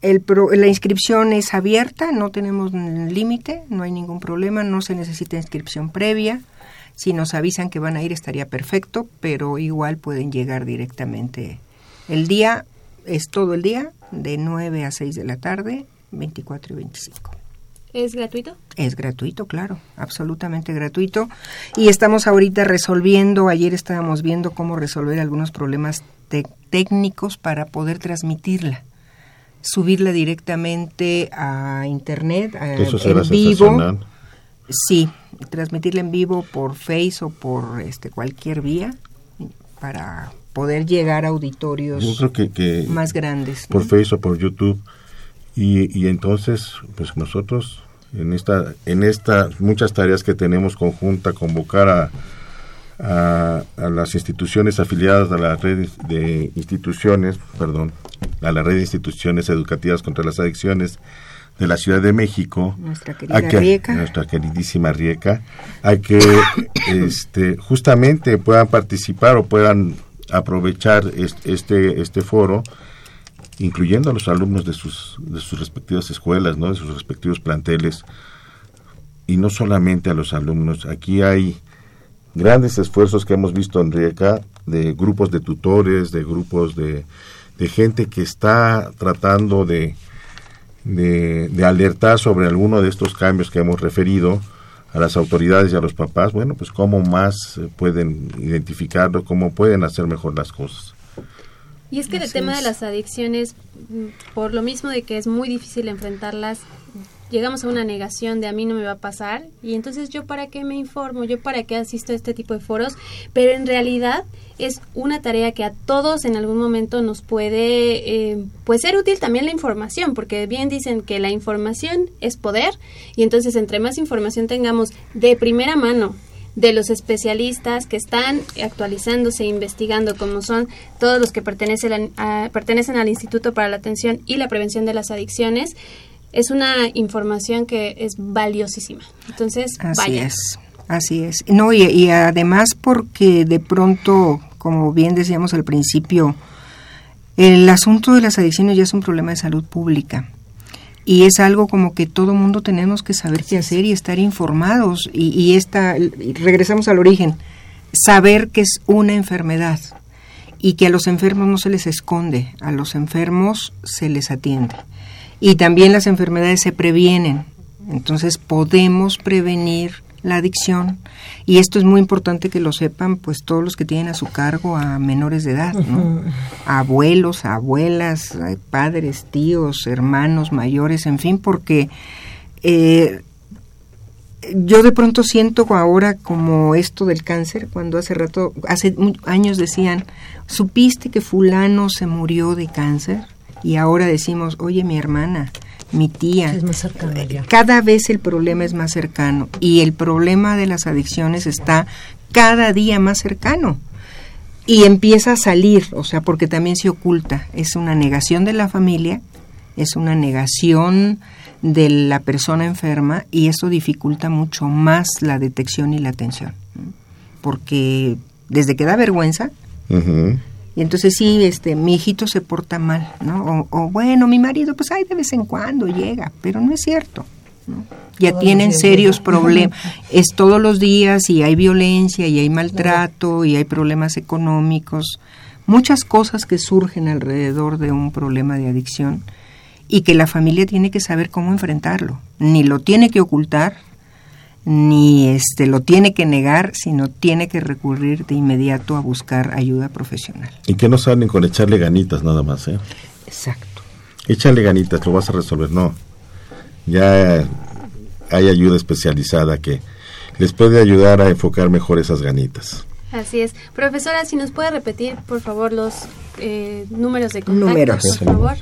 el la inscripción es abierta, no tenemos límite, no hay ningún problema, no se necesita inscripción previa. Si nos avisan que van a ir estaría perfecto, pero igual pueden llegar directamente. El día es todo el día, de 9 a 6 de la tarde, 24 y 25. ¿Es gratuito? Es gratuito, claro, absolutamente gratuito. Y estamos ahorita resolviendo, ayer estábamos viendo cómo resolver algunos problemas técnicos para poder transmitirla. Subirla directamente a internet, a- Eso será en vivo. Sí, transmitirla en vivo por Face o por este cualquier vía para poder llegar a auditorios Yo creo que, que más grandes. por ¿no? Facebook o por YouTube y, y entonces pues nosotros en esta en estas muchas tareas que tenemos conjunta convocar a, a, a las instituciones afiliadas a la red de instituciones perdón a la red de instituciones educativas contra las adicciones de la Ciudad de México Nuestra querida a que- Rieca. nuestra queridísima Rieca a que este justamente puedan participar o puedan aprovechar es- este este foro incluyendo a los alumnos de sus de sus respectivas escuelas, ¿no? De sus respectivos planteles y no solamente a los alumnos. Aquí hay grandes esfuerzos que hemos visto en Rieca de grupos de tutores, de grupos de, gente que está tratando de, de, de alertar sobre alguno de estos cambios que hemos referido a las autoridades y a los papás, bueno, pues cómo más eh, pueden identificarlo, cómo pueden hacer mejor las cosas. Y es que el Así tema de las adicciones, mm, por lo mismo de que es muy difícil enfrentarlas, llegamos a una negación de a mí no me va a pasar y entonces yo para qué me informo, yo para qué asisto a este tipo de foros, pero en realidad es una tarea que a todos en algún momento nos puede eh, pues ser útil también la información, porque bien dicen que la información es poder y entonces entre más información tengamos de primera mano de los especialistas que están actualizándose, investigando, como son todos los que pertenecen, a- pertenecen al Instituto para la Atención y la Prevención de las Adicciones, es una información que es valiosísima. Entonces, Así vaya. es, así es. No, y, y además porque de pronto, como bien decíamos al principio, el asunto de las adicciones ya es un problema de salud pública. Y es algo como que todo mundo tenemos que saber qué hacer y estar informados. Y, y esta, y regresamos al origen, saber que es una enfermedad y que a los enfermos no se les esconde, a los enfermos se les atiende. Y también las enfermedades se previenen. Entonces podemos prevenir la adicción y esto es muy importante que lo sepan pues todos los que tienen a su cargo a menores de edad, ¿no? A abuelos, a abuelas, a padres, tíos, hermanos mayores, en fin, porque eh, yo de pronto siento ahora como esto del cáncer, cuando hace rato, hace años decían, ¿supiste que fulano se murió de cáncer? Y ahora decimos, oye, mi hermana, mi tía. Es más cercano ya. Cada vez el problema es más cercano y el problema de las adicciones está cada día más cercano. Y empieza a salir, o sea, porque también se oculta. Es una negación de la familia, es una negación de la persona enferma y eso dificulta mucho más la detección y la atención. Porque desde que da vergüenza. Y entonces sí, este, mi hijito se porta mal, ¿no? O, o, bueno, mi marido, pues ay, de vez en cuando llega, pero no es cierto. ¿no? Ya Todos tienen serios problemas. Es todos los días y hay violencia y hay maltrato y hay problemas económicos, muchas cosas que surgen alrededor de un problema de adicción y que la familia tiene que saber cómo enfrentarlo. Ni lo tiene que ocultar, ni este lo tiene que negar, sino tiene que recurrir de inmediato a buscar ayuda profesional. Y que no salen con echarle ganitas nada más, ¿eh? Exacto. Échale ganitas, lo vas a resolver. No. Ya hay ayuda especializada que les puede ayudar a enfocar mejor esas ganitas. Así es. Profesora, si nos puede repetir, por favor, los eh, números de contacto, Números. por favor.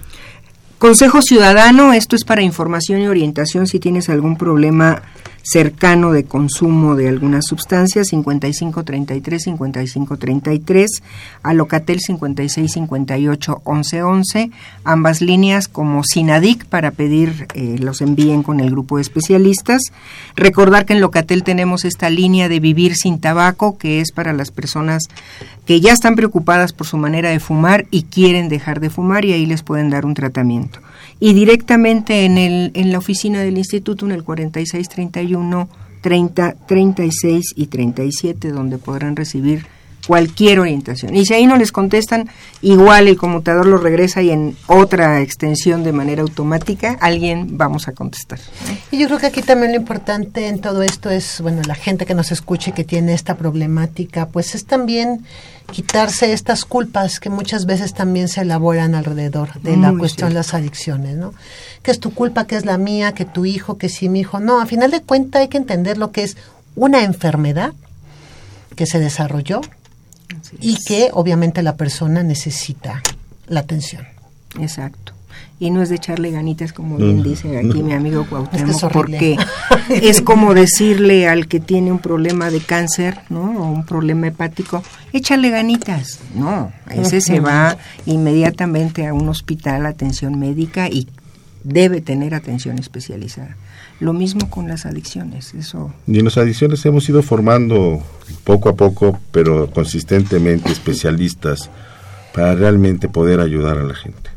Consejo Ciudadano, esto es para información y orientación si tienes algún problema cercano de consumo de alguna sustancia, 5533 5533, a Locatel 5658 1111, ambas líneas como Sinadic para pedir eh, los envíen con el grupo de especialistas. Recordar que en Locatel tenemos esta línea de vivir sin tabaco, que es para las personas que ya están preocupadas por su manera de fumar y quieren dejar de fumar y ahí les pueden dar un tratamiento. Y directamente en, el, en la oficina del instituto, en el 4631, 30, 36 y 37, donde podrán recibir cualquier orientación. Y si ahí no les contestan, igual el conmutador lo regresa y en otra extensión de manera automática, alguien vamos a contestar. Y yo creo que aquí también lo importante en todo esto es, bueno, la gente que nos escuche que tiene esta problemática, pues es también quitarse estas culpas que muchas veces también se elaboran alrededor de la cuestión de las adicciones, ¿no? Que es tu culpa, que es la mía, que tu hijo, que si mi hijo. No, a final de cuentas hay que entender lo que es una enfermedad que se desarrolló y que obviamente la persona necesita la atención. Exacto. Y no es de echarle ganitas, como bien dice aquí mi amigo Es Cuauhtémoc, que es horrible. porque es como decirle al que tiene un problema de cáncer, ¿no? O un problema hepático, échale ganitas. No, ese se va inmediatamente a un hospital, atención médica y debe tener atención especializada. Lo mismo con las adicciones, eso Y en las adicciones hemos ido formando poco a poco, pero consistentemente especialistas para realmente poder ayudar a la gente.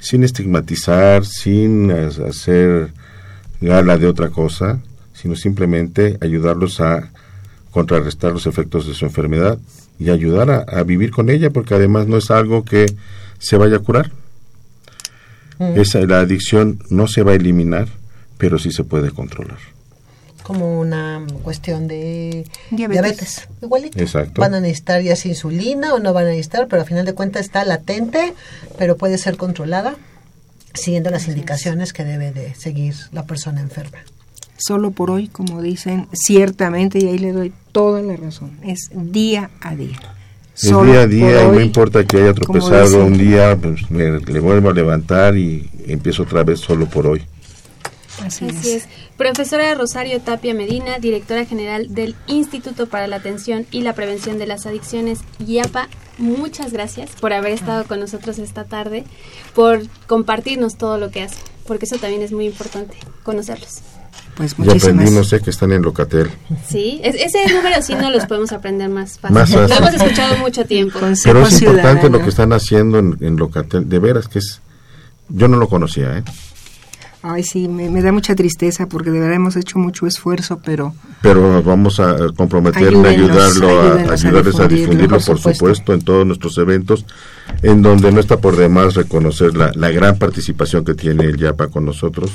Sin estigmatizar, sin hacer gala de otra cosa, sino simplemente ayudarlos a contrarrestar los efectos de su enfermedad y ayudar a, a vivir con ella, porque además no es algo que se vaya a curar. Esa, la adicción no se va a eliminar, pero sí se puede controlar. como una cuestión de Diabetes. diabetes, igualito. Exacto. Van a necesitar ya sea insulina o no van a necesitar, pero al final de cuentas está latente, pero puede ser controlada siguiendo las indicaciones que debe de seguir la persona enferma. Solo por hoy, como dicen, ciertamente, y ahí le doy toda la razón, es día a día. Es Solo día a día y no importa que haya tropezado un día, pues me le vuelvo a levantar y empiezo otra vez solo por hoy. Así, Así es. Profesora Rosario Tapia Medina, directora general del Instituto para la Atención y la Prevención de las Adicciones, IAPA, muchas gracias por haber estado con nosotros esta tarde, por compartirnos todo lo que hacen, porque eso también es muy importante, conocerlos. Pues Ya aprendimos eh, que están en Locatel. Sí, es- ese número sí no los podemos aprender más fácil. Más fácil. Lo hemos escuchado mucho tiempo. Consejo Pero es importante lo que están haciendo en, en Locatel. De veras que es... Yo no lo conocía, ¿eh? Ay, sí, me, me da mucha tristeza porque de verdad hemos hecho mucho esfuerzo, pero Pero vamos a comprometerme a Ayúdenos, ayudarlo, a, ayúdenos ayudarles a difundirlo, difundirlo, por supuesto, en todos nuestros eventos, en donde no está por demás reconocer la, la gran participación que tiene el YAPA con nosotros,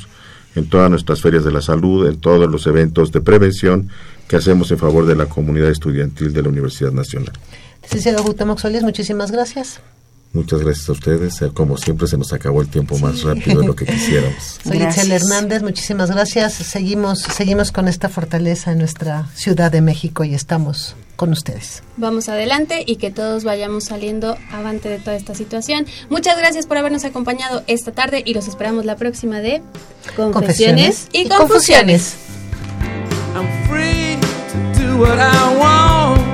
en todas nuestras ferias de la salud, en todos los eventos de prevención que hacemos en favor de la comunidad estudiantil de la Universidad Nacional. Licenciado Solís, muchísimas gracias. Muchas gracias a ustedes. Eh, Como siempre, se nos acabó el tiempo más rápido de lo que quisiéramos. Soy Gracias. Itzel Hernández, muchísimas gracias. Seguimos, seguimos con esta fortaleza en nuestra Ciudad de México y estamos con ustedes. Vamos adelante y que todos vayamos saliendo avante de toda esta situación. Muchas gracias por habernos acompañado esta tarde y los esperamos la próxima de Confesiones, y, Confusiones. I'm free to do what I want